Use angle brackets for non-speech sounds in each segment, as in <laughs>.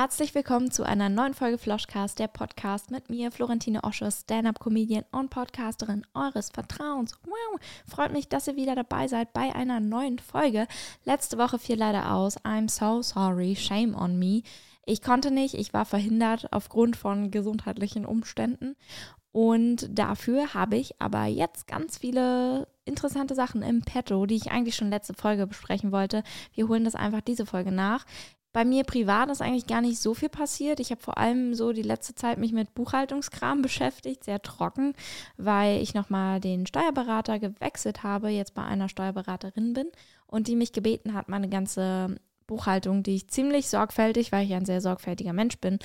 Herzlich willkommen zu einer neuen Folge Floschcast, der Podcast mit mir, Florentine Osche, Stand-Up-Comedian und Podcasterin eures Vertrauens. Wow, freut mich, dass ihr wieder dabei seid bei einer neuen Folge. Letzte Woche fiel leider aus. I'm so sorry, shame on me. Ich konnte nicht, ich war verhindert aufgrund von gesundheitlichen Umständen. Und dafür habe ich aber jetzt ganz viele interessante Sachen im Petto, die ich eigentlich schon letzte Folge besprechen wollte. Wir holen das einfach diese Folge nach. Bei mir privat ist eigentlich gar nicht so viel passiert. Ich habe vor allem so die letzte Zeit mich mit Buchhaltungskram beschäftigt, sehr trocken, weil ich nochmal den Steuerberater gewechselt habe, jetzt bei einer Steuerberaterin bin und die mich gebeten hat, meine ganze Buchhaltung, die ich ziemlich sorgfältig, weil ich ein sehr sorgfältiger Mensch bin,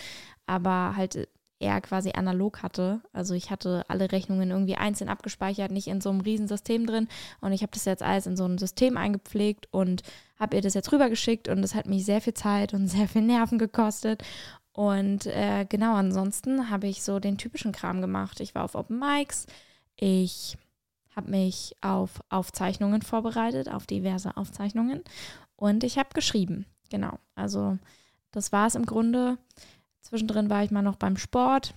aber halt eher quasi analog hatte. Also ich hatte alle Rechnungen irgendwie einzeln abgespeichert, nicht in so einem Riesensystem drin. Und ich habe das jetzt alles in so ein System eingepflegt und habe ihr das jetzt rübergeschickt und das hat mich sehr viel Zeit und <laughs> sehr viel Nerven gekostet. Und äh, genau, ansonsten habe ich so den typischen Kram gemacht. Ich war auf Open Mics, ich habe mich auf Aufzeichnungen vorbereitet, auf diverse Aufzeichnungen und ich habe geschrieben. Genau, also das war es im Grunde. Zwischendrin war ich mal noch beim Sport.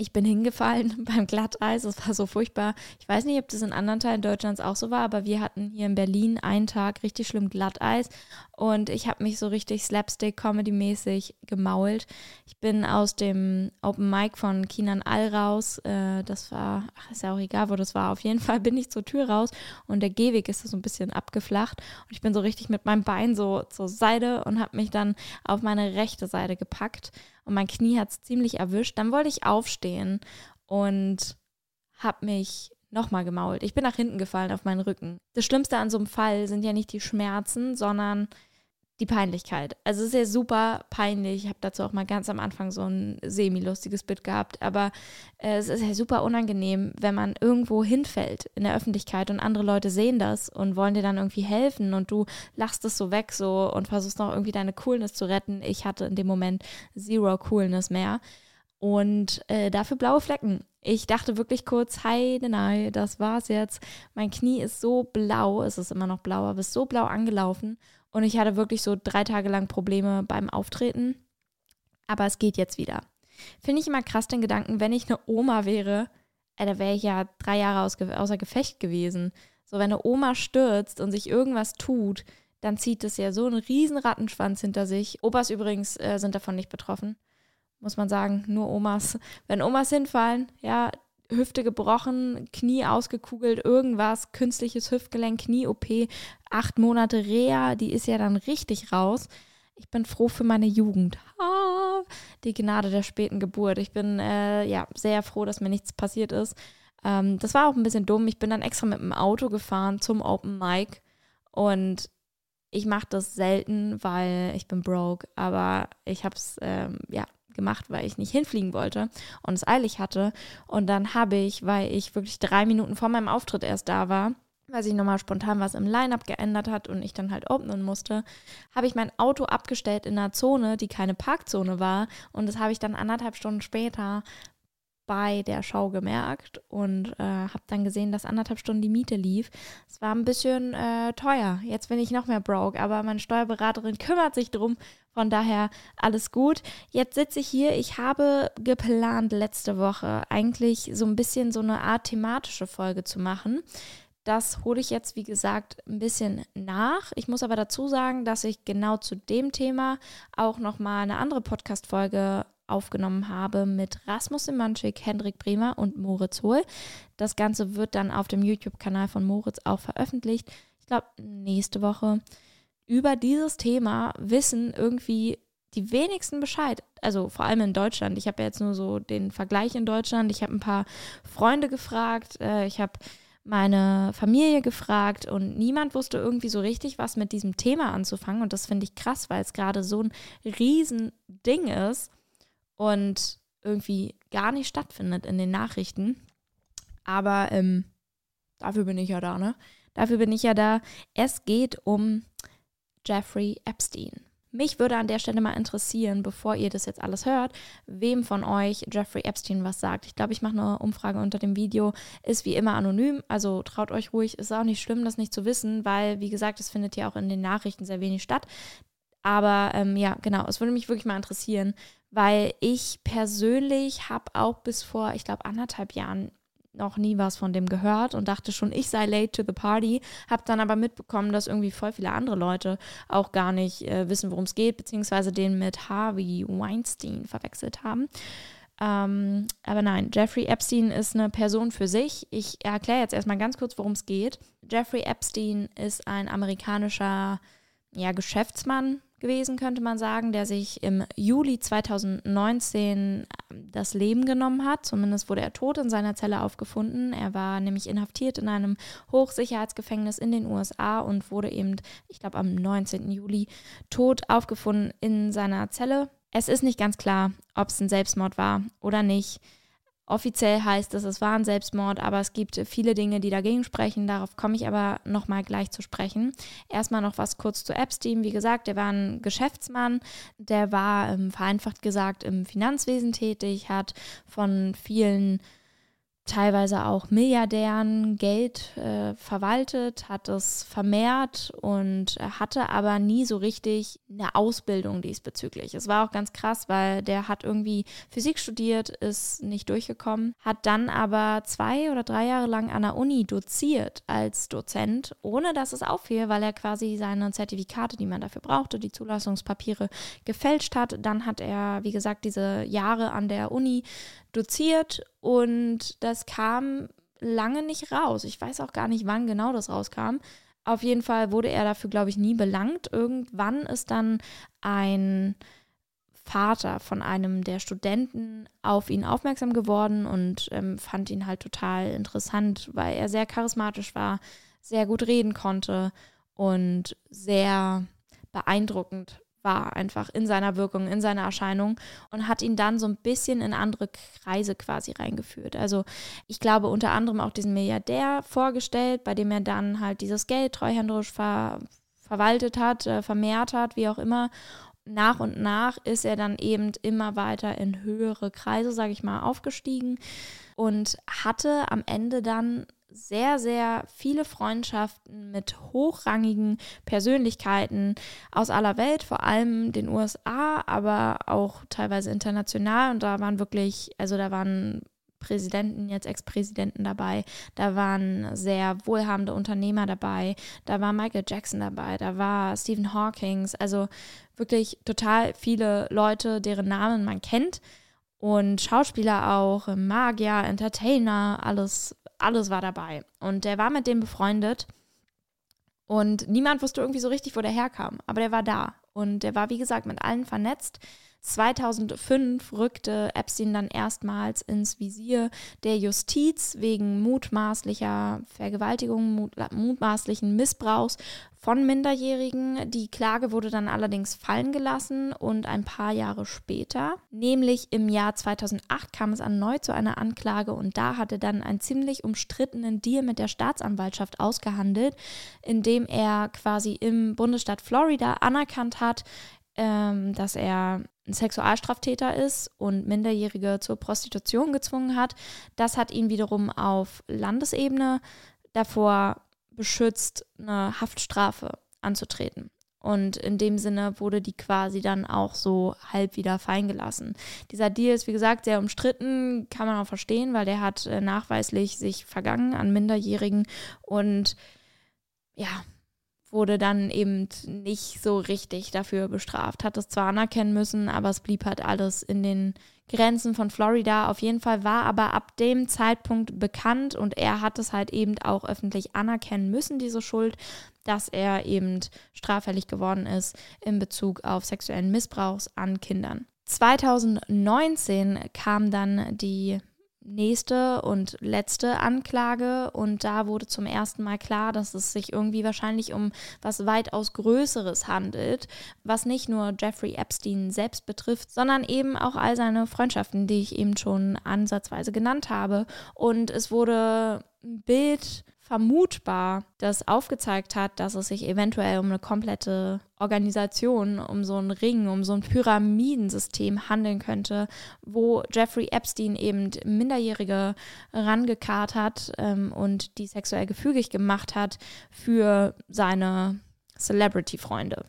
Ich bin hingefallen <laughs> beim Glatteis. Es war so furchtbar. Ich weiß nicht, ob das in anderen Teilen Deutschlands auch so war, aber wir hatten hier in Berlin einen Tag richtig schlimm Glatteis und ich habe mich so richtig Slapstick-Comedy-mäßig gemault. Ich bin aus dem Open Mic von Kinan All raus. Äh, das war, ach, ist ja auch egal, wo das war. Auf jeden Fall bin ich zur Tür raus und der Gehweg ist so ein bisschen abgeflacht und ich bin so richtig mit meinem Bein so zur Seite und habe mich dann auf meine rechte Seite gepackt und mein Knie hat es ziemlich erwischt. Dann wollte ich aufstehen und habe mich nochmal gemault. Ich bin nach hinten gefallen auf meinen Rücken. Das Schlimmste an so einem Fall sind ja nicht die Schmerzen, sondern die Peinlichkeit. Also es ist ja super peinlich. Ich habe dazu auch mal ganz am Anfang so ein semi-lustiges Bit gehabt. Aber äh, es ist ja super unangenehm, wenn man irgendwo hinfällt in der Öffentlichkeit und andere Leute sehen das und wollen dir dann irgendwie helfen und du lachst es so weg so und versuchst noch irgendwie deine Coolness zu retten. Ich hatte in dem Moment zero Coolness mehr. Und äh, dafür blaue Flecken. Ich dachte wirklich kurz, hi, nein, das war's jetzt. Mein Knie ist so blau, es ist immer noch blau, aber ist so blau angelaufen. Und ich hatte wirklich so drei Tage lang Probleme beim Auftreten. Aber es geht jetzt wieder. Finde ich immer krass den Gedanken, wenn ich eine Oma wäre, äh, da wäre ich ja drei Jahre aus, außer Gefecht gewesen. So, wenn eine Oma stürzt und sich irgendwas tut, dann zieht es ja so einen riesen Rattenschwanz hinter sich. Opas übrigens äh, sind davon nicht betroffen, muss man sagen, nur Omas. Wenn Omas hinfallen, ja, Hüfte gebrochen, Knie ausgekugelt, irgendwas, künstliches Hüftgelenk, Knie-OP, acht Monate Reha, die ist ja dann richtig raus. Ich bin froh für meine Jugend. Ah, die Gnade der späten Geburt. Ich bin äh, ja sehr froh, dass mir nichts passiert ist. Ähm, das war auch ein bisschen dumm. Ich bin dann extra mit dem Auto gefahren zum Open Mic und ich mache das selten, weil ich bin broke, aber ich habe es ähm, ja gemacht, weil ich nicht hinfliegen wollte und es eilig hatte. Und dann habe ich, weil ich wirklich drei Minuten vor meinem Auftritt erst da war, weil sich nochmal spontan was im Line-Up geändert hat und ich dann halt openen musste, habe ich mein Auto abgestellt in einer Zone, die keine Parkzone war. Und das habe ich dann anderthalb Stunden später bei der Show gemerkt und äh, habe dann gesehen, dass anderthalb Stunden die Miete lief. Es war ein bisschen äh, teuer. Jetzt bin ich noch mehr broke, aber meine Steuerberaterin kümmert sich drum. Von daher alles gut. Jetzt sitze ich hier. Ich habe geplant, letzte Woche eigentlich so ein bisschen so eine Art thematische Folge zu machen. Das hole ich jetzt, wie gesagt, ein bisschen nach. Ich muss aber dazu sagen, dass ich genau zu dem Thema auch nochmal eine andere Podcast-Folge aufgenommen habe mit Rasmus Simanczyk, Hendrik Bremer und Moritz Hohl. Das Ganze wird dann auf dem YouTube-Kanal von Moritz auch veröffentlicht. Ich glaube, nächste Woche. Über dieses Thema wissen irgendwie die wenigsten Bescheid. Also vor allem in Deutschland. Ich habe ja jetzt nur so den Vergleich in Deutschland. Ich habe ein paar Freunde gefragt. Äh, ich habe meine Familie gefragt und niemand wusste irgendwie so richtig, was mit diesem Thema anzufangen. Und das finde ich krass, weil es gerade so ein Riesending ist und irgendwie gar nicht stattfindet in den Nachrichten. Aber ähm, dafür bin ich ja da, ne? Dafür bin ich ja da. Es geht um Jeffrey Epstein. Mich würde an der Stelle mal interessieren, bevor ihr das jetzt alles hört, wem von euch Jeffrey Epstein was sagt. Ich glaube, ich mache eine Umfrage unter dem Video. Ist wie immer anonym, also traut euch ruhig. Ist auch nicht schlimm, das nicht zu wissen, weil, wie gesagt, es findet ja auch in den Nachrichten sehr wenig statt. Aber ähm, ja, genau, es würde mich wirklich mal interessieren, weil ich persönlich habe auch bis vor, ich glaube, anderthalb Jahren noch nie was von dem gehört und dachte schon, ich sei late to the party. Habe dann aber mitbekommen, dass irgendwie voll viele andere Leute auch gar nicht äh, wissen, worum es geht, beziehungsweise den mit Harvey Weinstein verwechselt haben. Ähm, aber nein, Jeffrey Epstein ist eine Person für sich. Ich erkläre jetzt erstmal ganz kurz, worum es geht. Jeffrey Epstein ist ein amerikanischer ja, Geschäftsmann, gewesen, könnte man sagen, der sich im Juli 2019 ähm, das Leben genommen hat. Zumindest wurde er tot in seiner Zelle aufgefunden. Er war nämlich inhaftiert in einem Hochsicherheitsgefängnis in den USA und wurde eben, ich glaube, am 19. Juli tot aufgefunden in seiner Zelle. Es ist nicht ganz klar, ob es ein Selbstmord war oder nicht. Offiziell heißt es, es war ein Selbstmord, aber es gibt viele Dinge, die dagegen sprechen. Darauf komme ich aber nochmal gleich zu sprechen. Erstmal noch was kurz zu Epstein. Wie gesagt, der war ein Geschäftsmann, der war ähm, vereinfacht gesagt im Finanzwesen tätig, hat von vielen teilweise auch Milliardären Geld äh, verwaltet, hat es vermehrt und hatte aber nie so richtig eine Ausbildung diesbezüglich. Es war auch ganz krass, weil der hat irgendwie Physik studiert, ist nicht durchgekommen, hat dann aber zwei oder drei Jahre lang an der Uni doziert als Dozent, ohne dass es auffiel, weil er quasi seine Zertifikate, die man dafür brauchte, die Zulassungspapiere gefälscht hat. Dann hat er, wie gesagt, diese Jahre an der Uni doziert und das kam lange nicht raus. Ich weiß auch gar nicht, wann genau das rauskam. Auf jeden Fall wurde er dafür, glaube ich, nie belangt. Irgendwann ist dann ein Vater von einem der Studenten auf ihn aufmerksam geworden und ähm, fand ihn halt total interessant, weil er sehr charismatisch war, sehr gut reden konnte und sehr beeindruckend war einfach in seiner Wirkung, in seiner Erscheinung und hat ihn dann so ein bisschen in andere Kreise quasi reingeführt. Also ich glaube unter anderem auch diesen Milliardär vorgestellt, bei dem er dann halt dieses Geld treuhänderisch ver verwaltet hat, äh, vermehrt hat, wie auch immer. Nach und nach ist er dann eben immer weiter in höhere Kreise, sage ich mal, aufgestiegen und hatte am Ende dann sehr, sehr viele Freundschaften mit hochrangigen Persönlichkeiten aus aller Welt, vor allem den USA, aber auch teilweise international. Und da waren wirklich, also da waren Präsidenten, jetzt Ex-Präsidenten dabei, da waren sehr wohlhabende Unternehmer dabei, da war Michael Jackson dabei, da war Stephen Hawking, also wirklich total viele Leute, deren Namen man kennt und Schauspieler auch, Magier, Entertainer, alles alles war dabei. Und der war mit dem befreundet. Und niemand wusste irgendwie so richtig, wo der herkam. Aber der war da. Und der war, wie gesagt, mit allen vernetzt. 2005 rückte Epstein dann erstmals ins Visier der Justiz wegen mutmaßlicher Vergewaltigung, mut, mutmaßlichen Missbrauchs von Minderjährigen. Die Klage wurde dann allerdings fallen gelassen und ein paar Jahre später, nämlich im Jahr 2008, kam es erneut zu einer Anklage und da hatte dann einen ziemlich umstrittenen Deal mit der Staatsanwaltschaft ausgehandelt, indem er quasi im Bundesstaat Florida anerkannt hat, ähm, dass er ein Sexualstraftäter ist und Minderjährige zur Prostitution gezwungen hat. Das hat ihn wiederum auf Landesebene davor beschützt, eine Haftstrafe anzutreten. Und in dem Sinne wurde die quasi dann auch so halb wieder fallen gelassen. Dieser Deal ist, wie gesagt, sehr umstritten, kann man auch verstehen, weil der hat äh, nachweislich sich vergangen an Minderjährigen und ja, wurde dann eben nicht so richtig dafür bestraft. Hat es zwar anerkennen müssen, aber es blieb halt alles in den Grenzen von Florida. Auf jeden Fall war aber ab dem Zeitpunkt bekannt und er hat es halt eben auch öffentlich anerkennen müssen, diese Schuld, dass er eben straffällig geworden ist in Bezug auf sexuellen Missbrauch an Kindern. 2019 kam dann die nächste und letzte Anklage und da wurde zum ersten Mal klar, dass es sich irgendwie wahrscheinlich um was weitaus Größeres handelt, was nicht nur Jeffrey Epstein selbst betrifft, sondern eben auch all seine Freundschaften, die ich eben schon ansatzweise genannt habe. Und es wurde ein Bild vermutbar das aufgezeigt hat, dass es sich eventuell um eine komplette Organisation, um so einen Ring, um so ein Pyramidensystem handeln könnte, wo Jeffrey Epstein eben Minderjährige rangekarrt hat ähm, und die sexuell gefügig gemacht hat für seine Celebrity-Freunde.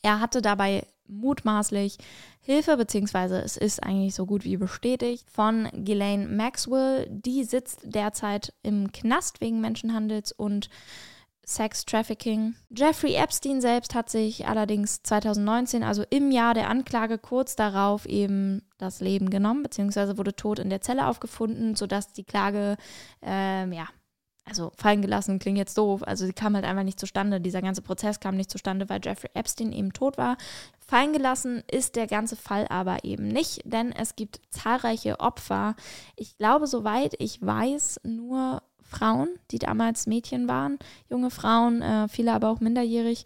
Er hatte dabei mutmaßlich Hilfe, beziehungsweise es ist eigentlich so gut wie bestätigt, von Ghislaine Maxwell. Die sitzt derzeit im Knast wegen Menschenhandels und Sex Trafficking. Jeffrey Epstein selbst hat sich allerdings 2019, also im Jahr der Anklage, kurz darauf eben das Leben genommen, beziehungsweise wurde tot in der Zelle aufgefunden, sodass die Klage, ähm, ja, also fallen gelassen klingt jetzt doof, also sie kam halt einfach nicht zustande. Dieser ganze Prozess kam nicht zustande, weil Jeffrey Epstein eben tot war. Fallen gelassen ist der ganze Fall aber eben nicht, denn es gibt zahlreiche Opfer. Ich glaube, soweit ich weiß, nur Frauen, die damals Mädchen waren, junge Frauen, äh, viele aber auch minderjährig,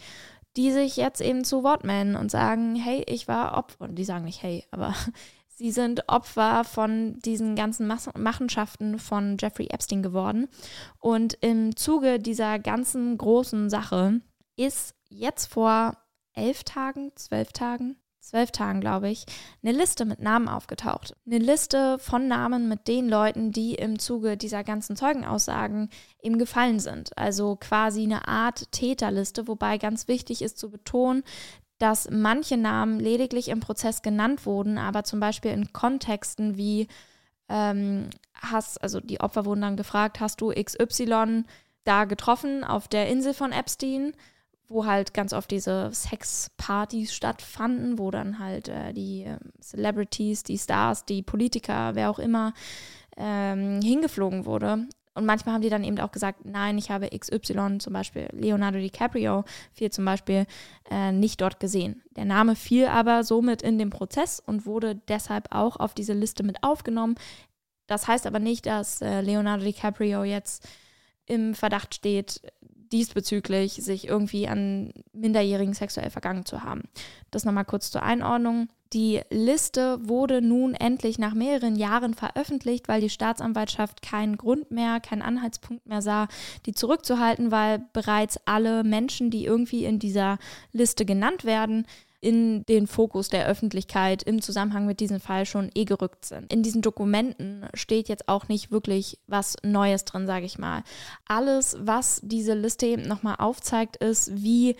die sich jetzt eben zu Wort melden und sagen, hey, ich war Opfer. Und die sagen nicht hey, aber sie sind Opfer von diesen ganzen Machenschaften von Jeffrey Epstein geworden. Und im Zuge dieser ganzen großen Sache ist jetzt vor elf Tagen, zwölf Tagen, zwölf Tagen, glaube ich, eine Liste mit Namen aufgetaucht. Eine Liste von Namen mit den Leuten, die im Zuge dieser ganzen Zeugenaussagen ihm gefallen sind. Also quasi eine Art Täterliste, wobei ganz wichtig ist zu betonen, dass manche Namen lediglich im Prozess genannt wurden, aber zum Beispiel in Kontexten wie ähm, hast, also die Opfer wurden dann gefragt, hast du XY da getroffen auf der Insel von Epstein? wo halt ganz oft diese Sexpartys stattfanden, wo dann halt äh, die äh, Celebrities, die Stars, die Politiker, wer auch immer, ähm, hingeflogen wurde. Und manchmal haben die dann eben auch gesagt, nein, ich habe XY, zum Beispiel Leonardo DiCaprio, viel zum Beispiel äh, nicht dort gesehen. Der Name fiel aber somit in den Prozess und wurde deshalb auch auf diese Liste mit aufgenommen. Das heißt aber nicht, dass äh, Leonardo DiCaprio jetzt im Verdacht steht, diesbezüglich sich irgendwie an Minderjährigen sexuell vergangen zu haben. Das nochmal kurz zur Einordnung. Die Liste wurde nun endlich nach mehreren Jahren veröffentlicht, weil die Staatsanwaltschaft keinen Grund mehr, keinen Anhaltspunkt mehr sah, die zurückzuhalten, weil bereits alle Menschen, die irgendwie in dieser Liste genannt werden, in den Fokus der Öffentlichkeit im Zusammenhang mit diesem Fall schon eh gerückt sind. In diesen Dokumenten steht jetzt auch nicht wirklich was Neues drin, sage ich mal. Alles, was diese Liste eben nochmal aufzeigt, ist, wie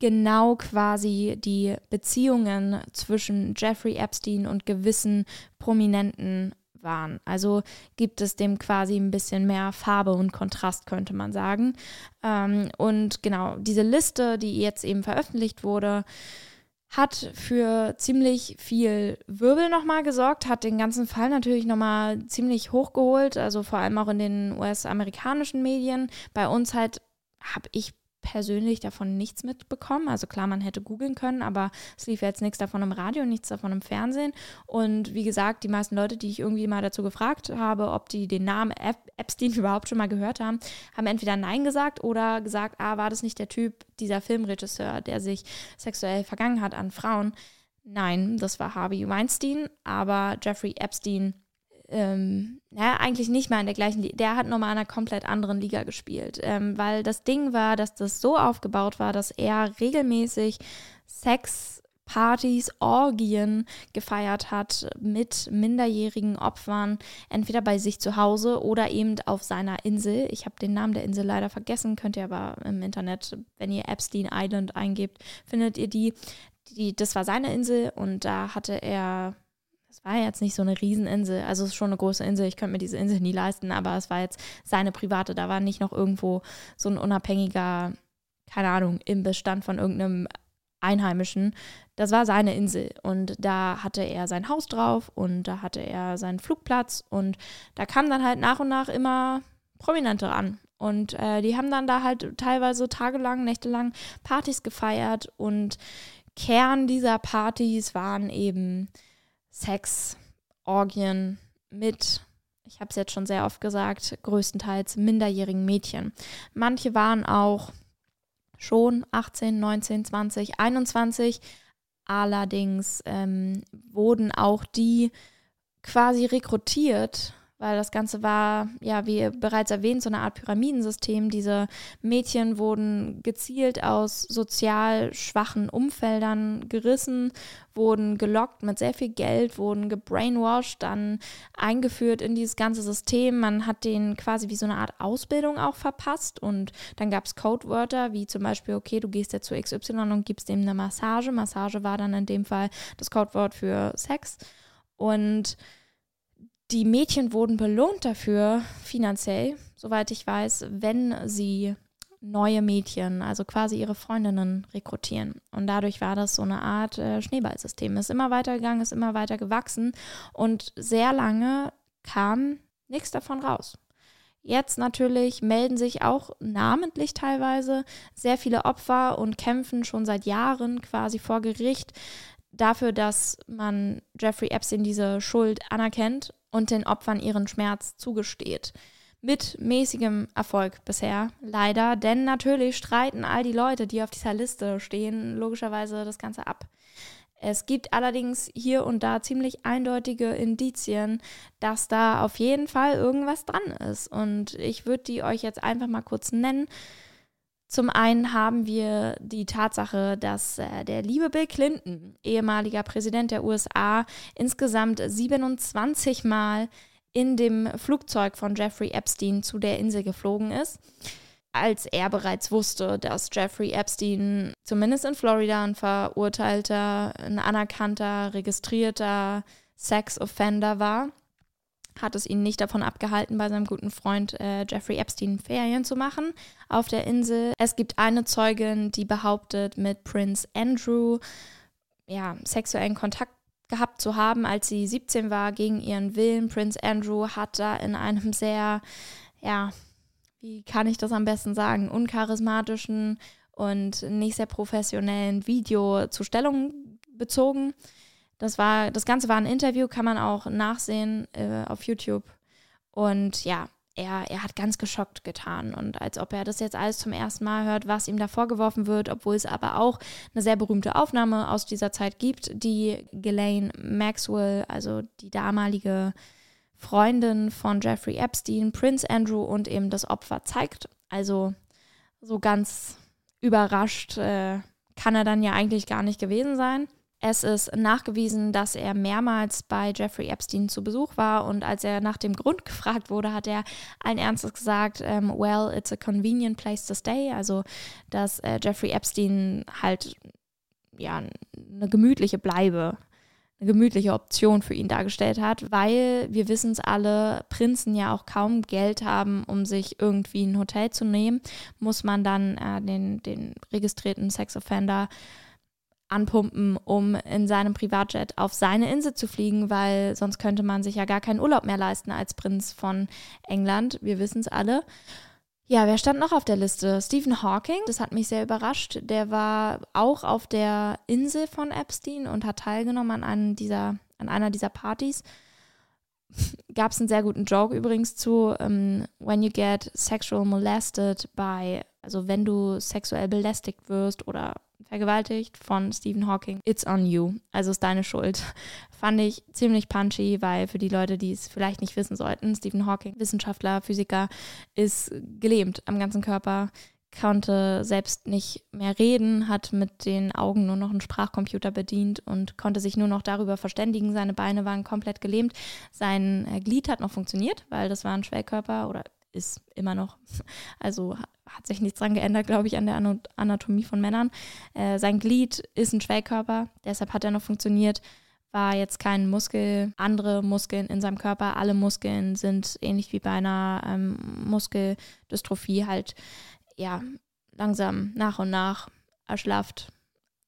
genau quasi die Beziehungen zwischen Jeffrey Epstein und gewissen Prominenten waren. Also gibt es dem quasi ein bisschen mehr Farbe und Kontrast, könnte man sagen. Ähm, und genau, diese Liste, die jetzt eben veröffentlicht wurde, hat für ziemlich viel Wirbel nochmal gesorgt, hat den ganzen Fall natürlich nochmal ziemlich hochgeholt, also vor allem auch in den US-amerikanischen Medien. Bei uns halt habe ich persönlich davon nichts mitbekommen. Also klar, man hätte googeln können, aber es lief jetzt nichts davon im Radio, nichts davon im Fernsehen. Und wie gesagt, die meisten Leute, die ich irgendwie mal dazu gefragt habe, ob die den Namen Epstein <laughs> überhaupt schon mal gehört haben, haben entweder Nein gesagt oder gesagt, ah, war das nicht der Typ, dieser Filmregisseur, der sich sexuell vergangen hat an Frauen? Nein, das war Harvey Weinstein, aber Jeffrey Epstein ähm, naja, eigentlich nicht mal in der gleichen Liga. Der hat nochmal in einer komplett anderen Liga gespielt. Ähm, weil das Ding war, dass das so aufgebaut war, dass er regelmäßig Sex, Partys, Orgien gefeiert hat mit minderjährigen Opfern, entweder bei sich zu Hause oder eben auf seiner Insel. Ich habe den Namen der Insel leider vergessen, könnt ihr aber im Internet, wenn ihr Epstein Island eingebt, findet ihr die. die das war seine Insel und da hatte er es war jetzt nicht so eine Rieseninsel, also es ist schon eine große Insel, ich könnte mir diese Insel nie leisten, aber es war jetzt seine private, da war nicht noch irgendwo so ein unabhängiger, keine Ahnung, im Bestand von irgendeinem Einheimischen. Das war seine Insel. Und da hatte er sein Haus drauf und da hatte er seinen Flugplatz. Und da kamen dann halt nach und nach immer Prominente an. Und äh, die haben dann da halt teilweise tagelang, nächtelang Partys gefeiert. Und Kern dieser Partys waren eben Sex, Orgien mit, ich habe es jetzt schon sehr oft gesagt, größtenteils minderjährigen Mädchen. Manche waren auch schon 18, 19, 20, 21. Allerdings ähm, wurden auch die quasi rekrutiert weil das Ganze war, ja, wie bereits erwähnt, so eine Art Pyramidensystem. Diese Mädchen wurden gezielt aus sozial schwachen Umfeldern gerissen, wurden gelockt mit sehr viel Geld, wurden gebrainwashed, dann eingeführt in dieses ganze System. Man hat denen quasi wie so eine Art Ausbildung auch verpasst und dann gab es Codewörter, wie zum Beispiel, okay, du gehst jetzt zu XY und gibst dem eine Massage. Massage war dann in dem Fall das Codewort für Sex. Und die Mädchen wurden belohnt dafür, finanziell, soweit ich weiß, wenn sie neue Mädchen, also quasi ihre Freundinnen rekrutieren. Und dadurch war das so eine Art äh, Schneeballsystem. Ist immer weiter gegangen, ist immer weiter gewachsen und sehr lange kam nichts davon raus. Jetzt natürlich melden sich auch namentlich teilweise sehr viele Opfer und kämpfen schon seit Jahren quasi vor Gericht dafür, dass man Jeffrey Epstein diese Schuld anerkennt und den Opfern ihren Schmerz zugesteht. Mit mäßigem Erfolg bisher, leider, denn natürlich streiten all die Leute, die auf dieser Liste stehen, logischerweise das Ganze ab. Es gibt allerdings hier und da ziemlich eindeutige Indizien, dass da auf jeden Fall irgendwas dran ist. Und ich würde die euch jetzt einfach mal kurz nennen. Zum einen haben wir die Tatsache, dass äh, der liebe Bill Clinton, ehemaliger Präsident der USA, insgesamt 27 Mal in dem Flugzeug von Jeffrey Epstein zu der Insel geflogen ist, als er bereits wusste, dass Jeffrey Epstein zumindest in Florida ein verurteilter, ein anerkannter, registrierter Sex-Offender war hat es ihn nicht davon abgehalten, bei seinem guten Freund äh, Jeffrey Epstein Ferien zu machen auf der Insel. Es gibt eine Zeugin, die behauptet, mit Prince Andrew ja, sexuellen Kontakt gehabt zu haben, als sie 17 war, gegen ihren Willen. Prince Andrew hat da in einem sehr, ja, wie kann ich das am besten sagen, uncharismatischen und nicht sehr professionellen Video zur Stellung bezogen. Das war, das Ganze war ein Interview, kann man auch nachsehen äh, auf YouTube. Und ja, er, er hat ganz geschockt getan und als ob er das jetzt alles zum ersten Mal hört, was ihm da vorgeworfen wird, obwohl es aber auch eine sehr berühmte Aufnahme aus dieser Zeit gibt, die Ghislaine Maxwell, also die damalige Freundin von Jeffrey Epstein, Prince Andrew und eben das Opfer zeigt. Also so ganz überrascht äh, kann er dann ja eigentlich gar nicht gewesen sein. Es ist nachgewiesen, dass er mehrmals bei Jeffrey Epstein zu Besuch war und als er nach dem Grund <laughs> gefragt wurde, hat er allen Ernstes gesagt, ähm, well, it's a convenient place to stay. Also, dass äh, Jeffrey Epstein halt ja eine gemütliche Bleibe, eine gemütliche Option für ihn dargestellt hat, weil wir wissen es alle, Prinzen ja auch kaum Geld haben, um sich irgendwie ein Hotel zu nehmen, muss man dann äh, den, den registrierten Sexoffender anpumpen, um in seinem Privatjet auf seine Insel zu fliegen, weil sonst könnte man sich ja gar keinen Urlaub mehr leisten als Prinz von England. Wir wissen es alle. Ja, wer stand noch auf der Liste? Stephen Hawking, das hat mich sehr überrascht. Der war auch auf der Insel von Epstein und hat teilgenommen an, dieser, an einer dieser Partys. <laughs> Gab es einen sehr guten Joke übrigens zu, um, ähm, when you get sexual molested by, also wenn du sexuell belästigt wirst oder vergewaltigt von Stephen Hawking. It's on you. Also ist deine Schuld. <laughs> Fand ich ziemlich punchy, weil für die Leute, die es vielleicht nicht wissen sollten, Stephen Hawking, Wissenschaftler, Physiker, ist gelähmt am ganzen Körper, konnte selbst nicht mehr reden, hat mit den Augen nur noch einen Sprachcomputer bedient und konnte sich nur noch darüber verständigen. Seine Beine waren komplett gelähmt. Sein äh, Glied hat noch funktioniert, weil das war ein Schwellkörper oder ist immer noch. <laughs> Also hat sich nichts dran geändert, glaube ich, an der Anatomie von Männern. Äh, sein Glied ist ein Schwellkörper, deshalb hat er noch funktioniert. War jetzt kein Muskel, andere Muskeln in seinem Körper. Alle Muskeln sind ähnlich wie bei einer ähm, Muskeldystrophie halt ja langsam nach und nach erschlafft.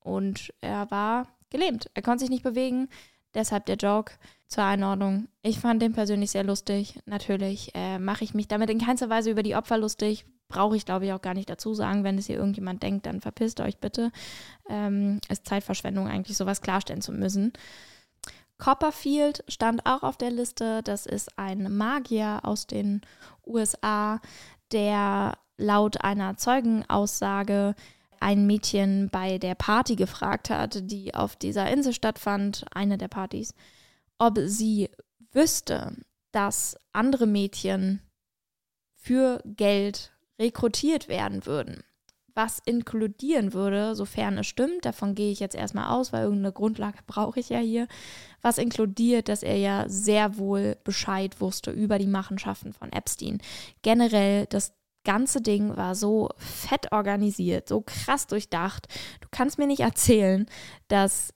Und er war gelähmt. Er konnte sich nicht bewegen. Deshalb der Joke zur Einordnung. Ich fand den persönlich sehr lustig. Natürlich äh, mache ich mich damit in keinster Weise über die Opfer lustig. Brauche ich, glaube ich, auch gar nicht dazu sagen. Wenn es hier irgendjemand denkt, dann verpisst euch bitte. Ähm, ist Zeitverschwendung, eigentlich sowas klarstellen zu müssen. Copperfield stand auch auf der Liste. Das ist ein Magier aus den USA, der laut einer Zeugenaussage ein Mädchen bei der Party gefragt hat, die auf dieser Insel stattfand, eine der Partys, ob sie wüsste, dass andere Mädchen für Geld rekrutiert werden würden. Was inkludieren würde, sofern es stimmt, davon gehe ich jetzt erstmal aus, weil irgendeine Grundlage <laughs> brauche ich ja hier, was inkludiert, dass er ja sehr wohl Bescheid wusste über die Machenschaften von Epstein. Generell das ganze Ding war so fett organisiert, so krass durchdacht. Du kannst mir nicht erzählen, dass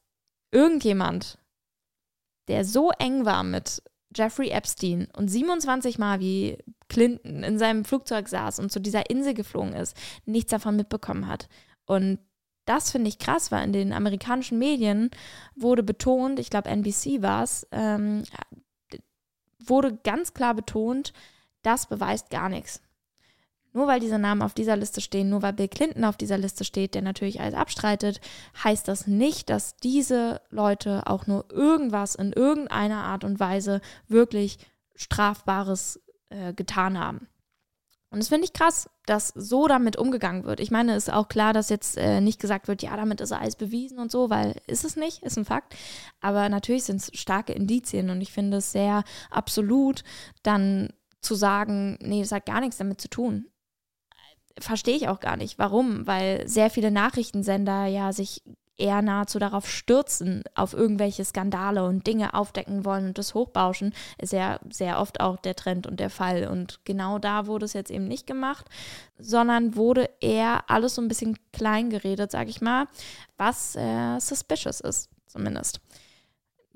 irgendjemand, der so eng war mit Jeffrey Epstein und 27 Mal wie Clinton in seinem Flugzeug saß und zu dieser Insel geflogen ist, nichts davon mitbekommen hat. Und das finde ich krass, weil in den amerikanischen Medien wurde betont, ich glaube NBC war es, ähm, wurde ganz klar betont, das beweist gar nichts. Nur weil diese Namen auf dieser Liste stehen, nur weil Bill Clinton auf dieser Liste steht, der natürlich alles abstreitet, heißt das nicht, dass diese Leute auch nur irgendwas in irgendeiner Art und Weise wirklich Strafbares äh, getan haben. Und das finde ich krass, dass so damit umgegangen wird. Ich meine, es ist auch klar, dass jetzt äh, nicht gesagt wird, ja, damit ist alles bewiesen und so, weil ist es nicht, ist ein Fakt. Aber natürlich sind es starke Indizien und ich finde es sehr absolut, dann zu sagen, nee, das hat gar nichts damit zu tun verstehe ich auch gar nicht. Warum? Weil sehr viele Nachrichtensender ja sich eher nahezu darauf stürzen, auf irgendwelche Skandale und Dinge aufdecken wollen und das hochbauschen, ist ja sehr oft auch der Trend und der Fall. Und genau da wurde es jetzt eben nicht gemacht, sondern wurde eher alles so ein bisschen klein geredet, sag ich mal, was äh, suspicious ist, zumindest.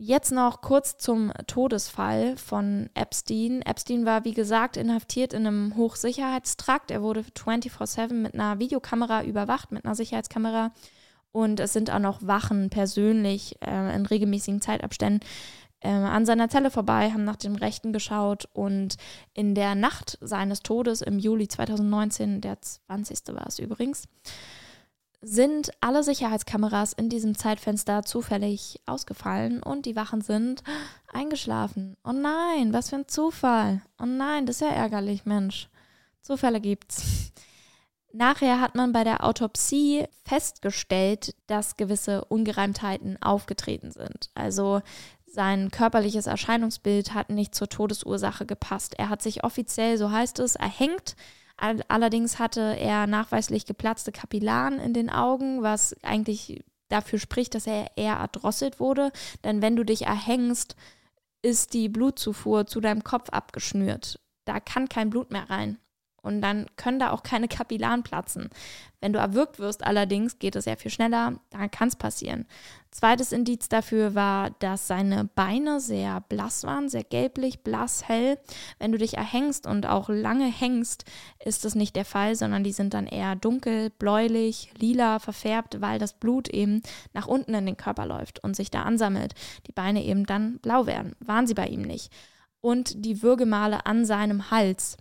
Jetzt noch kurz zum Todesfall von Epstein. Epstein war, wie gesagt, inhaftiert in einem Hochsicherheitstrakt. Er wurde 24-7 mit einer Videokamera überwacht, mit einer Sicherheitskamera. Und es sind auch noch Wachen persönlich äh, in regelmäßigen Zeitabständen äh, an seiner Zelle vorbei, haben nach dem Rechten geschaut. Und in der Nacht seines Todes im Juli 2019, der 20. war es übrigens, sind alle Sicherheitskameras in diesem Zeitfenster zufällig ausgefallen und die Wachen sind eingeschlafen. Oh nein, was für ein Zufall. Oh nein, das ist ja ärgerlich, Mensch. Zufälle gibt's. Nachher hat man bei der Autopsie festgestellt, dass gewisse Ungereimtheiten aufgetreten sind. Also sein körperliches Erscheinungsbild hat nicht zur Todesursache gepasst. Er hat sich offiziell, so heißt es, erhängt Allerdings hatte er nachweislich geplatzte Kapillaren in den Augen, was eigentlich dafür spricht, dass er eher erdrosselt wurde. Denn wenn du dich erhängst, ist die Blutzufuhr zu deinem Kopf abgeschnürt. Da kann kein Blut mehr rein. Und dann können da auch keine Kapillaren platzen. Wenn du erwürgt wirst allerdings, geht es sehr viel schneller, dann kann es passieren. Zweites Indiz dafür war, dass seine Beine sehr blass waren, sehr gelblich, blass, hell. Wenn du dich erhängst und auch lange hängst, ist das nicht der Fall, sondern die sind dann eher dunkel, bläulich, lila verfärbt, weil das Blut eben nach unten in den Körper läuft und sich da ansammelt. Die Beine eben dann blau werden. Waren sie bei ihm nicht. Und die Würgemale an seinem Hals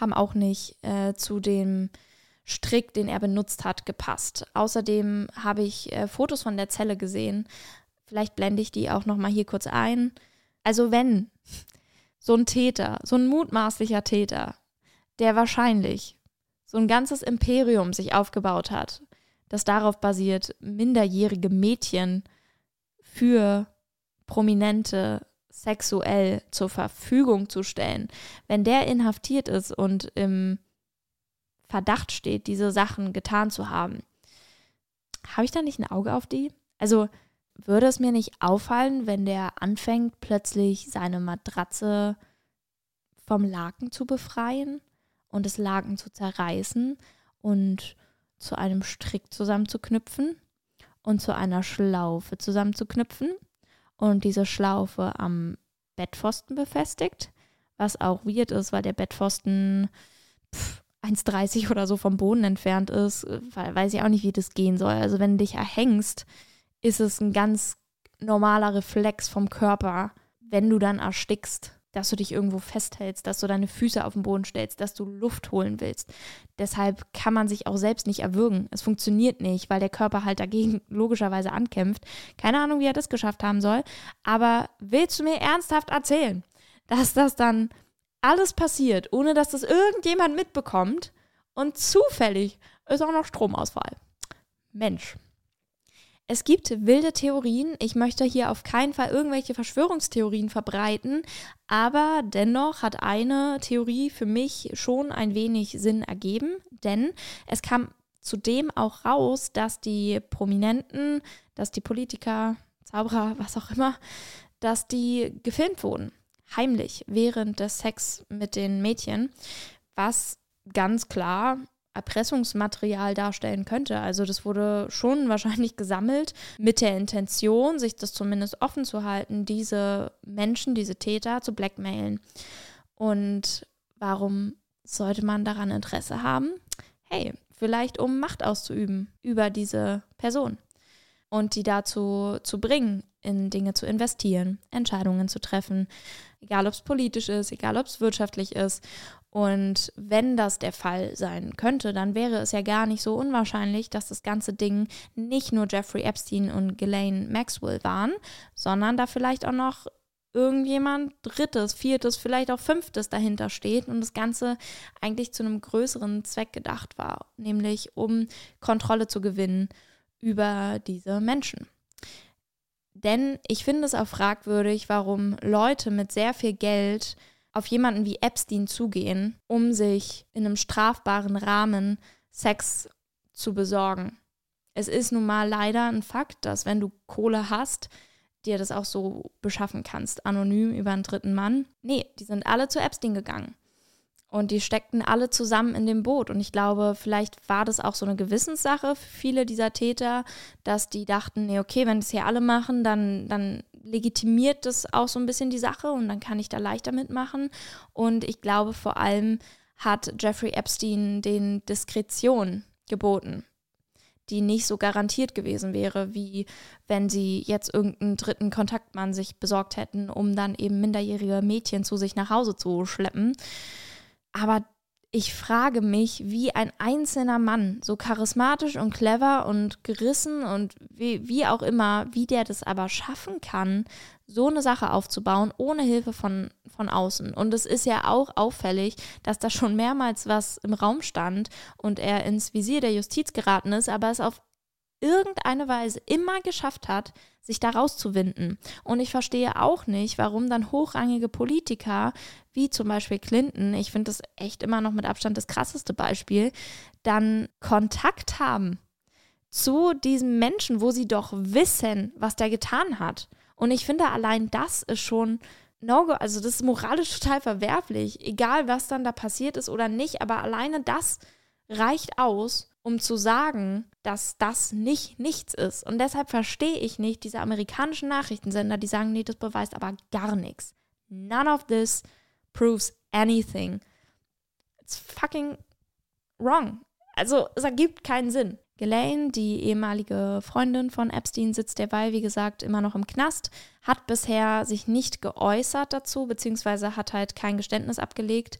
haben auch nicht äh, zu dem Strick, den er benutzt hat, gepasst. Außerdem habe ich äh, Fotos von der Zelle gesehen. Vielleicht blende ich die auch noch mal hier kurz ein. Also wenn so ein Täter, so ein mutmaßlicher Täter, der wahrscheinlich so ein ganzes Imperium sich aufgebaut hat, das darauf basiert, minderjährige Mädchen für Prominente sexuell zur Verfügung zu stellen, wenn der inhaftiert ist und im Verdacht steht, diese Sachen getan zu haben, habe ich da nicht ein Auge auf die? Also würde es mir nicht auffallen, wenn der anfängt, plötzlich seine Matratze vom Laken zu befreien und das Laken zu zerreißen und zu einem Strick zusammenzuknüpfen und zu einer Schlaufe zusammenzuknüpfen und diese Schlaufe am Bettpfosten befestigt, was auch weird ist, weil der Bettpfosten 1,30 oder so vom Boden entfernt ist, weil weiß ich auch nicht, wie das gehen soll. Also wenn du dich erhängst, ist es ein ganz normaler Reflex vom Körper, wenn du dann erstickst, dass du dich irgendwo festhältst, dass du deine Füße auf den Boden stellst, dass du Luft holen willst. Deshalb kann man sich auch selbst nicht erwürgen. Es funktioniert nicht, weil der Körper halt dagegen <laughs> logischerweise ankämpft. Keine Ahnung, wie er das geschafft haben soll. Aber willst du mir ernsthaft erzählen, dass das dann alles passiert, ohne dass das irgendjemand mitbekommt und zufällig ist auch noch Stromausfall? Mensch. Es gibt wilde Theorien. Ich möchte hier auf keinen Fall irgendwelche Verschwörungstheorien verbreiten, aber dennoch hat eine Theorie für mich schon ein wenig Sinn ergeben, denn es kam zudem auch raus, dass die Prominenten, dass die Politiker, Zauberer, was auch immer, dass die gefilmt wurden, heimlich, während des Sex mit den Mädchen, was ganz klar Erpressungsmaterial darstellen könnte. Also das wurde schon <laughs> wahrscheinlich gesammelt mit der Intention, sich das zumindest offen zu halten, diese Menschen, diese Täter zu blackmailen. Und warum sollte man daran Interesse haben? Hey, vielleicht um Macht auszuüben über diese Person und die dazu zu bringen, in Dinge zu investieren, Entscheidungen zu treffen, egal ob es politisch ist, egal ob es wirtschaftlich ist. Und wenn das der Fall sein könnte, dann wäre es ja gar nicht so unwahrscheinlich, dass das ganze Ding nicht nur Jeffrey Epstein und Ghislaine Maxwell waren, sondern da vielleicht auch noch irgendjemand drittes, viertes, vielleicht auch fünftes dahinter steht und das Ganze eigentlich zu einem größeren Zweck gedacht war, nämlich um Kontrolle zu gewinnen über diese Menschen. Denn ich finde es auch fragwürdig, warum Leute mit sehr viel Geld auf jemanden wie Epstein zugehen, um sich in einem strafbaren Rahmen Sex zu besorgen. Es ist nun mal leider ein Fakt, dass wenn du Kohle hast, dir das auch so beschaffen kannst, anonym über einen dritten Mann. Nee, die sind alle zu Epstein gegangen. Und die steckten alle zusammen in dem Boot. Und ich glaube, vielleicht war das auch so eine Gewissenssache für viele dieser Täter, dass die dachten, nee, okay, wenn das hier alle machen, dann, dann legitimiert das auch so ein bisschen die Sache und dann kann ich da leichter mitmachen. Und ich glaube, vor allem hat Jeffrey Epstein den Diskretion geboten, die nicht so garantiert gewesen wäre, wie wenn sie jetzt irgendeinen dritten Kontaktmann sich besorgt hätten, um dann eben minderjährige Mädchen zu sich nach Hause zu schleppen. Aber ich frage mich, wie ein einzelner Mann, so charismatisch und clever und gerissen und wie, wie auch immer, wie der das aber schaffen kann, so eine Sache aufzubauen, ohne Hilfe von, von außen. Und es ist ja auch auffällig, dass da schon mehrmals was im Raum stand und er ins Visier der Justiz geraten ist, aber es auf irgendeine Weise immer geschafft hat, sich da rauszuwinden. Und ich verstehe auch nicht, warum dann hochrangige Politiker, wie zum Beispiel Clinton, ich finde das echt immer noch mit Abstand das krasseste Beispiel, dann Kontakt haben zu diesem Menschen, wo sie doch wissen, was der getan hat. Und ich finde, allein das ist schon no -go. also das ist moralisch <laughs> total verwerflich, egal was dann da passiert ist oder nicht, aber alleine das reicht aus, um zu sagen, dass das nicht nichts ist. Und deshalb verstehe ich nicht diese amerikanischen Nachrichtensender, die sagen, nee, das beweist aber gar nichts. None of this proves anything. It's fucking wrong. Also es ergibt keinen Sinn. Ghislaine, die ehemalige Freundin von Epstein, sitzt derweil, wie gesagt, immer noch im Knast, hat bisher sich nicht geäußert dazu, beziehungsweise hat halt kein Geständnis abgelegt.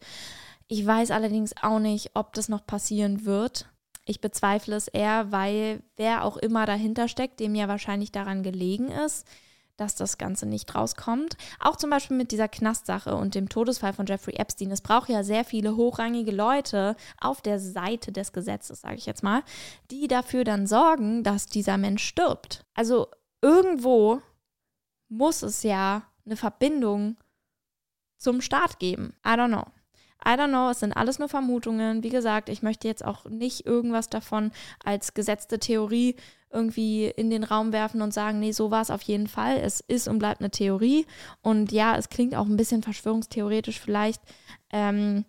Ich weiß allerdings auch nicht, ob das noch passieren wird. Ich bezweifle es eher, weil wer auch immer dahinter steckt, dem ja wahrscheinlich daran gelegen ist, dass das Ganze nicht rauskommt. Auch zum Beispiel mit dieser Knastsache und dem Todesfall von Jeffrey Epstein. Es braucht ja sehr viele hochrangige Leute auf der Seite des Gesetzes, sage ich jetzt mal, die dafür dann sorgen, dass dieser Mensch stirbt. Also irgendwo muss es ja eine Verbindung zum Staat geben. I don't know. I don't know, es sind alles nur Vermutungen. Wie gesagt, ich möchte jetzt auch nicht irgendwas davon als gesetzte Theorie irgendwie in den Raum werfen und sagen, nee, so war es auf jeden Fall. Es ist und bleibt eine Theorie. Und ja, es klingt auch ein bisschen verschwörungstheoretisch vielleicht. Ähm,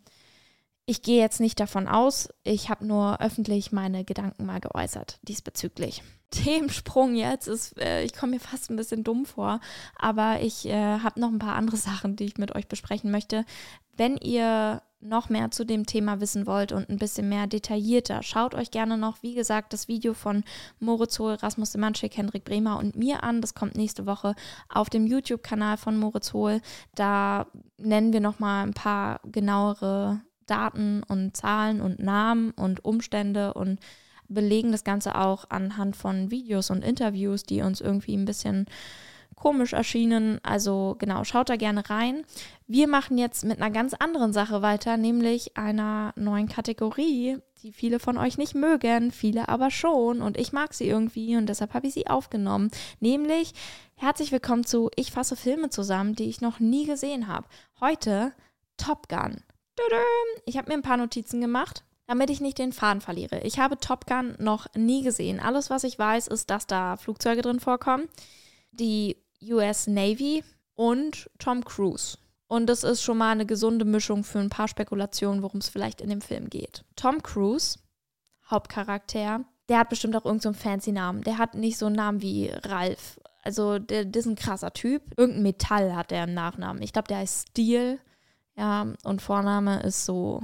ich gehe jetzt nicht davon aus. Ich habe nur öffentlich meine Gedanken mal geäußert diesbezüglich. Themensprung jetzt ist, äh, ich komme mir fast ein bisschen dumm vor, aber ich äh, habe noch ein paar andere <laughs> Sachen, die ich mit euch besprechen möchte. Wenn ihr noch mehr zu dem Thema wissen wollt und ein bisschen mehr detaillierter, schaut euch gerne noch, wie gesagt, das Video von Moritz Hohl, Rasmus Semanschik, Hendrik Bremer und mir an. Das kommt nächste Woche auf dem YouTube-Kanal von Moritz Hohl. Da nennen wir nochmal ein paar genauere Daten und Zahlen und Namen und Umstände und belegen das Ganze auch anhand von Videos und Interviews, die uns irgendwie ein bisschen komisch erschienen. Also genau, schaut da gerne rein. Wir machen jetzt mit einer ganz anderen Sache weiter, nämlich einer neuen Kategorie, die viele von euch nicht mögen, viele aber schon. Und ich mag sie irgendwie und deshalb habe ich sie aufgenommen. Nämlich herzlich willkommen zu Ich fasse Filme zusammen, die ich noch nie gesehen habe. Heute Top Gun. Ich habe mir ein paar Notizen gemacht, damit ich nicht den Faden verliere. Ich habe Top Gun noch nie gesehen. Alles, was ich weiß, ist, dass da Flugzeuge drin vorkommen. Die US Navy und Tom Cruise. Und das ist schon mal eine gesunde Mischung für ein paar Spekulationen, worum es vielleicht in dem Film geht. Tom Cruise, Hauptcharakter, der hat bestimmt auch irgendeinen so fancy Namen. Der hat nicht so einen Namen wie Ralf. Also, der, der ist ein krasser Typ. Irgendein Metall hat der im Nachnamen. Ich glaube, der heißt Steel. Ja, und Vorname ist so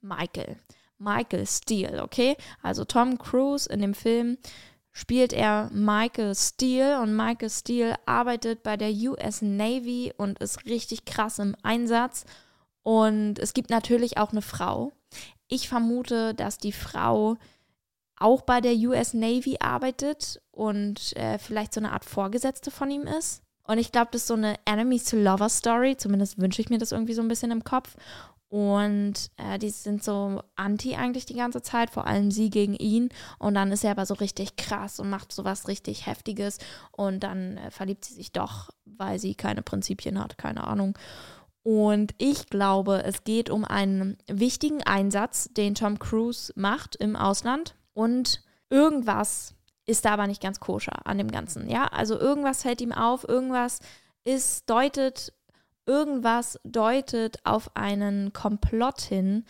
Michael. Michael Steele, okay? Also Tom Cruise in dem Film spielt er Michael Steele und Michael Steele arbeitet bei der US Navy und ist richtig krass im Einsatz. Und es gibt natürlich auch eine Frau. Ich vermute, dass die Frau auch bei der US Navy arbeitet und äh, vielleicht so eine Art Vorgesetzte von ihm ist. Und ich glaube, das ist so eine Enemies to Lover Story. Zumindest wünsche ich mir das irgendwie so ein bisschen im Kopf. Und äh, die sind so anti eigentlich die ganze Zeit, vor allem sie gegen ihn. Und dann ist er aber so richtig krass und macht sowas richtig Heftiges. Und dann äh, verliebt sie sich doch, weil sie keine Prinzipien hat, keine Ahnung. Und ich glaube, es geht um einen wichtigen Einsatz, den Tom Cruise macht im Ausland. Und irgendwas ist da aber nicht ganz koscher an dem Ganzen. Ja, also irgendwas fällt ihm auf, irgendwas ist, deutet irgendwas deutet auf einen Komplott hin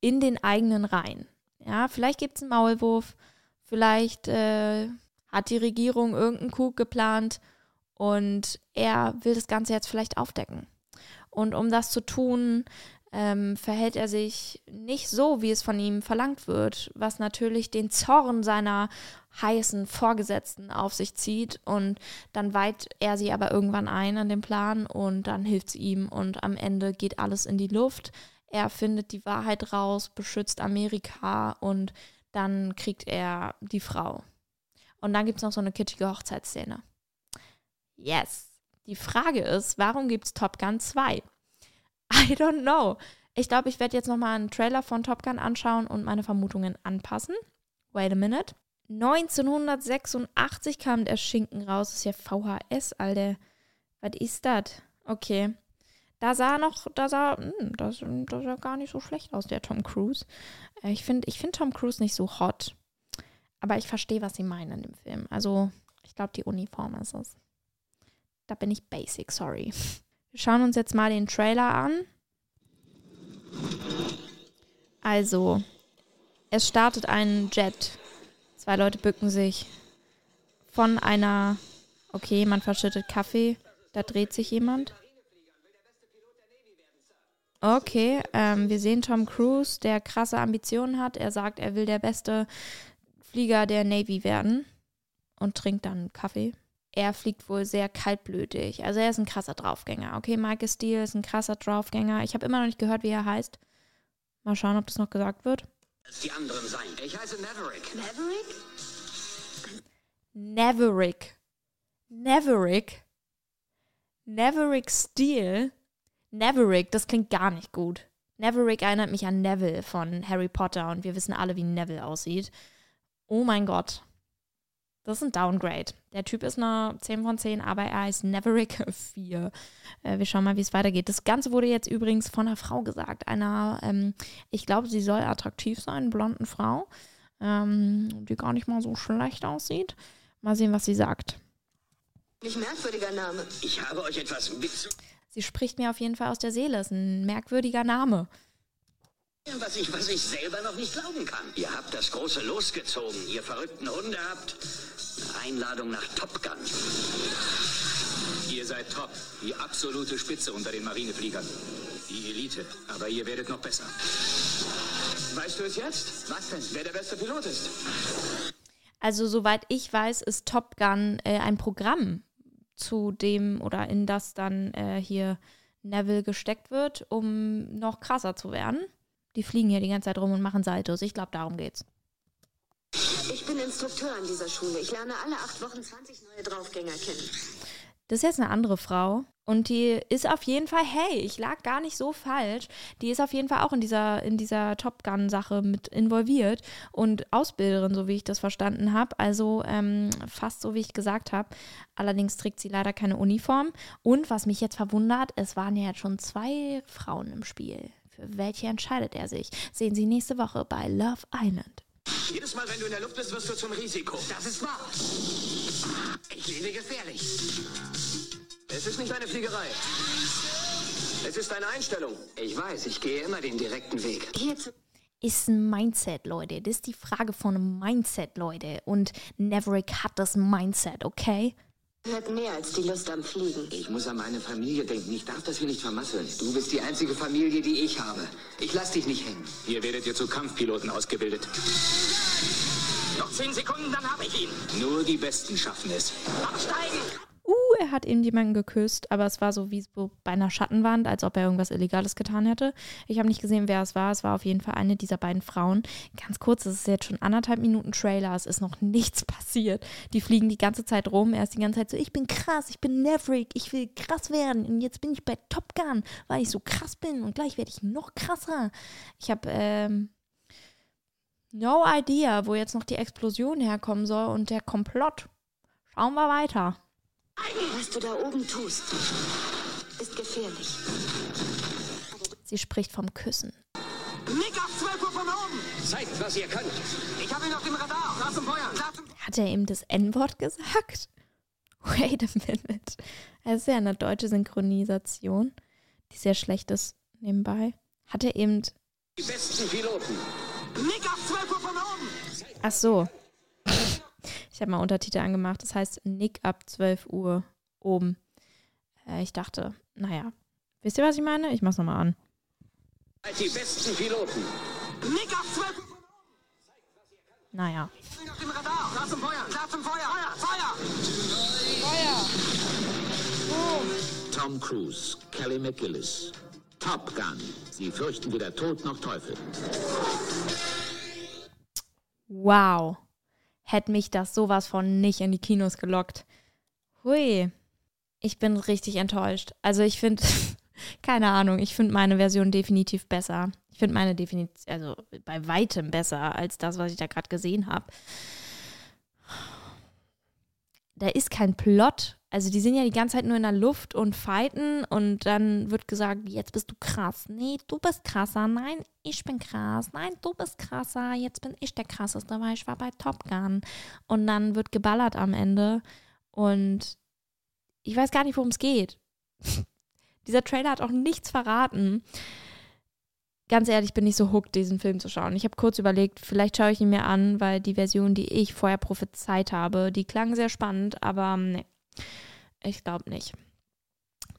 in den eigenen Reihen. Ja, vielleicht gibt es einen Maulwurf, vielleicht äh, hat die Regierung irgendeinen Coup geplant und er will das Ganze jetzt vielleicht aufdecken. Und um das zu tun, ähm, verhält er sich nicht so, wie es von ihm verlangt wird, was natürlich den Zorn seiner heißen Vorgesetzten auf sich zieht und dann weiht er sie aber irgendwann ein an den Plan und dann hilft sie ihm und am Ende geht alles in die Luft. Er findet die Wahrheit raus, beschützt Amerika und dann kriegt er die Frau. Und dann gibt es noch so eine kitschige Hochzeitsszene. Yes. Die Frage ist, warum gibt es Top Gun 2? I don't know. Ich glaube, ich werde jetzt nochmal einen Trailer von Top Gun anschauen und meine Vermutungen anpassen. Wait a minute. 1986 kam der Schinken raus. Das ist ja VHS, Alter. Was ist das? Okay. Da sah noch, da sah, mh, hm, das, das sah gar nicht so schlecht aus, der Tom Cruise. Äh, ich finde ich find Tom Cruise nicht so hot. Aber ich verstehe, was sie meinen in dem Film. Also, ich glaube, die Uniform ist es. Da bin ich basic, sorry. <laughs> Wir schauen uns jetzt mal den Trailer an. Also, es startet ein Jet Zwei Leute bücken sich von einer, okay, man verschüttet Kaffee, da dreht sich jemand. Okay, ähm, wir sehen Tom Cruise, der krasse Ambitionen hat. Er sagt, er will der beste Flieger der Navy werden und trinkt dann Kaffee. Er fliegt wohl sehr kaltblütig. Also er ist ein krasser Draufgänger. Okay, Michael Steele ist ein krasser Draufgänger. Ich habe immer noch nicht gehört, wie er heißt. Mal schauen, ob das noch gesagt wird die anderen sein. Ich heiße Neverick. Neverick? Neverick. Neverick. Neverick Steele. Neverick, das klingt gar nicht gut. Neverick erinnert mich an Neville von Harry Potter und wir wissen alle, wie Neville aussieht. Oh mein Gott. Das ist ein Downgrade. Der Typ ist eine 10 von 10, aber er heißt Neverick 4. Äh, wir schauen mal, wie es weitergeht. Das Ganze wurde jetzt übrigens von einer Frau gesagt. Einer, ähm, ich glaube, sie soll attraktiv sein, blonden Frau, ähm, die gar nicht mal so schlecht aussieht. Mal sehen, was sie sagt. Nicht merkwürdiger Name. Ich habe euch etwas Sie spricht mir auf jeden Fall aus der Seele. Ist ein merkwürdiger Name. Was ich, was ich selber noch nicht glauben kann. Ihr habt das große losgezogen, ihr verrückten Hunde habt Einladung nach Top Gun. Ihr seid top. Die absolute Spitze unter den Marinefliegern. Die Elite. Aber ihr werdet noch besser. Weißt du es jetzt? Was denn? Wer der beste Pilot ist? Also, soweit ich weiß, ist Top Gun äh, ein Programm, zu dem oder in das dann äh, hier Neville gesteckt wird, um noch krasser zu werden. Die fliegen hier die ganze Zeit rum und machen Saltos. Ich glaube, darum geht's. Ich bin Instrukteur an dieser Schule. Ich lerne alle acht Wochen 20 neue Draufgänger kennen. Das ist jetzt eine andere Frau. Und die ist auf jeden Fall, hey, ich lag gar nicht so falsch. Die ist auf jeden Fall auch in dieser, in dieser Top Gun-Sache mit involviert und Ausbilderin, so wie ich das verstanden habe. Also ähm, fast so, wie ich gesagt habe. Allerdings trägt sie leider keine Uniform. Und was mich jetzt verwundert, es waren ja jetzt schon zwei Frauen im Spiel. Für welche entscheidet er sich? Sehen Sie nächste Woche bei Love Island. Jedes Mal, wenn du in der Luft bist, wirst du zum Risiko. Das ist wahr. Ich lebe gefährlich. Es ist nicht eine Fliegerei. Es ist eine Einstellung. Ich weiß, ich gehe immer den direkten Weg. Hier zu Ist ein Mindset, Leute. Das ist die Frage von einem Mindset, Leute. Und Neverick hat das Mindset, okay? Gehört mehr als die Lust am Fliegen. Ich muss an meine Familie denken. Ich darf das hier nicht vermasseln. Du bist die einzige Familie, die ich habe. Ich lass dich nicht hängen. Hier werdet ihr zu Kampfpiloten ausgebildet. Noch zehn Sekunden, dann habe ich ihn. Nur die Besten schaffen es. Absteigen! Uh, er hat eben jemanden geküsst, aber es war so wie so bei einer Schattenwand, als ob er irgendwas Illegales getan hätte. Ich habe nicht gesehen, wer es war. Es war auf jeden Fall eine dieser beiden Frauen. Ganz kurz, es ist jetzt schon anderthalb Minuten Trailer, es ist noch <laughs> nichts passiert. Die fliegen die ganze Zeit rum. Er ist die ganze Zeit so, ich bin krass, ich bin Maverick, ich will krass werden. Und jetzt bin ich bei Top Gun, weil ich so krass bin und gleich werde ich noch krasser. Ich habe, ähm, no idea, wo jetzt noch die Explosion herkommen soll und der Komplott. Schauen wir weiter. Was du da oben tust, ist gefährlich. Sie spricht vom Küssen. Nick auf 12 Uhr von oben! Zeigt, was ihr könnt. Ich habe ihn auf dem Radar. Lass ihn feuern. Lass ihn Hat er eben das N-Wort gesagt? Wait a minute. Es ist ja eine deutsche Synchronisation, die sehr schlecht ist nebenbei. Hat er eben. die besten Piloten. Nick auf 12 Uhr von oben! Ach so. Ich habe mal Untertitel angemacht. Das heißt Nick ab 12 Uhr oben. Äh, ich dachte, naja. Wisst ihr, was ich meine? Ich mach's nochmal an. Seid die besten Piloten. Nick auf 12 Uhr Naja. auf dem Radar. Feuer! Feuer! Tom Cruise, Kelly McGillis. Top Gun. Sie fürchten weder Tod noch Teufel. Wow. Hätte mich das sowas von nicht in die Kinos gelockt. Hui. Ich bin richtig enttäuscht. Also ich finde, <laughs> keine Ahnung, ich finde meine Version definitiv besser. Ich finde meine definitiv, also bei weitem besser als das, was ich da gerade gesehen habe. Da ist kein Plot. Also die sind ja die ganze Zeit nur in der Luft und fighten und dann wird gesagt, jetzt bist du krass. Nee, du bist krasser. Nein, ich bin krass. Nein, du bist krasser. Jetzt bin ich der krasseste, weil ich war bei Top Gun. Und dann wird geballert am Ende und ich weiß gar nicht, worum es geht. <laughs> Dieser Trailer hat auch nichts verraten. Ganz ehrlich, bin ich so hooked, diesen Film zu schauen. Ich habe kurz überlegt, vielleicht schaue ich ihn mir an, weil die Version, die ich vorher prophezeit habe, die klang sehr spannend, aber nee, ich glaube nicht.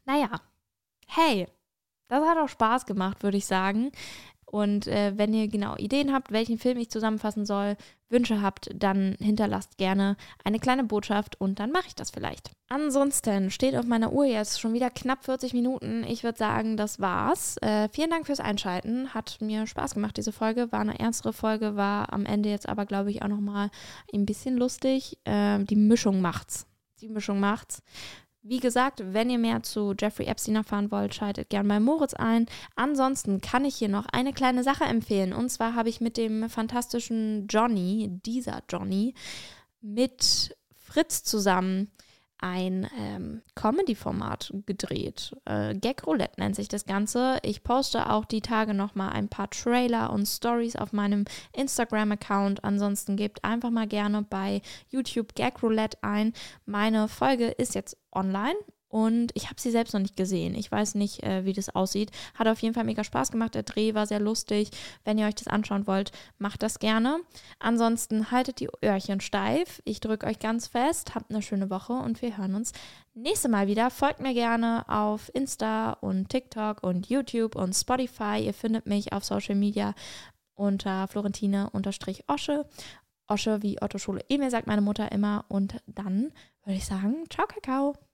Naja, hey, das hat auch Spaß gemacht, würde ich sagen. Und äh, wenn ihr genau Ideen habt, welchen Film ich zusammenfassen soll, Wünsche habt, dann hinterlasst gerne eine kleine Botschaft und dann mache ich das vielleicht. Ansonsten steht auf meiner Uhr jetzt schon wieder knapp 40 Minuten. Ich würde sagen, das war's. Äh, vielen Dank fürs Einschalten. Hat mir Spaß gemacht, diese Folge. War eine ernstere Folge, war am Ende jetzt aber, glaube ich, auch nochmal ein bisschen lustig. Äh, die Mischung macht's. Die Mischung macht's. Wie gesagt, wenn ihr mehr zu Jeffrey Epstein erfahren wollt, schaltet gern bei Moritz ein. Ansonsten kann ich hier noch eine kleine Sache empfehlen. Und zwar habe ich mit dem fantastischen Johnny, dieser Johnny, mit Fritz zusammen ein ähm, Comedy-Format gedreht. Äh, Gag Roulette nennt sich das Ganze. Ich poste auch die Tage nochmal ein paar Trailer und Stories auf meinem Instagram-Account. Ansonsten gebt einfach mal gerne bei YouTube Gag Roulette ein. Meine Folge ist jetzt online. Und ich habe sie selbst noch nicht gesehen. Ich weiß nicht, äh, wie das aussieht. Hat auf jeden Fall mega Spaß gemacht. Der Dreh war sehr lustig. Wenn ihr euch das anschauen wollt, macht das gerne. Ansonsten haltet die Öhrchen steif. Ich drücke euch ganz fest. Habt eine schöne Woche und wir hören uns nächste Mal wieder. Folgt mir gerne auf Insta und TikTok und YouTube und Spotify. Ihr findet mich auf Social Media unter Florentine-Osche. Osche wie Otto Schule Emil sagt meine Mutter immer. Und dann würde ich sagen, ciao, Kakao.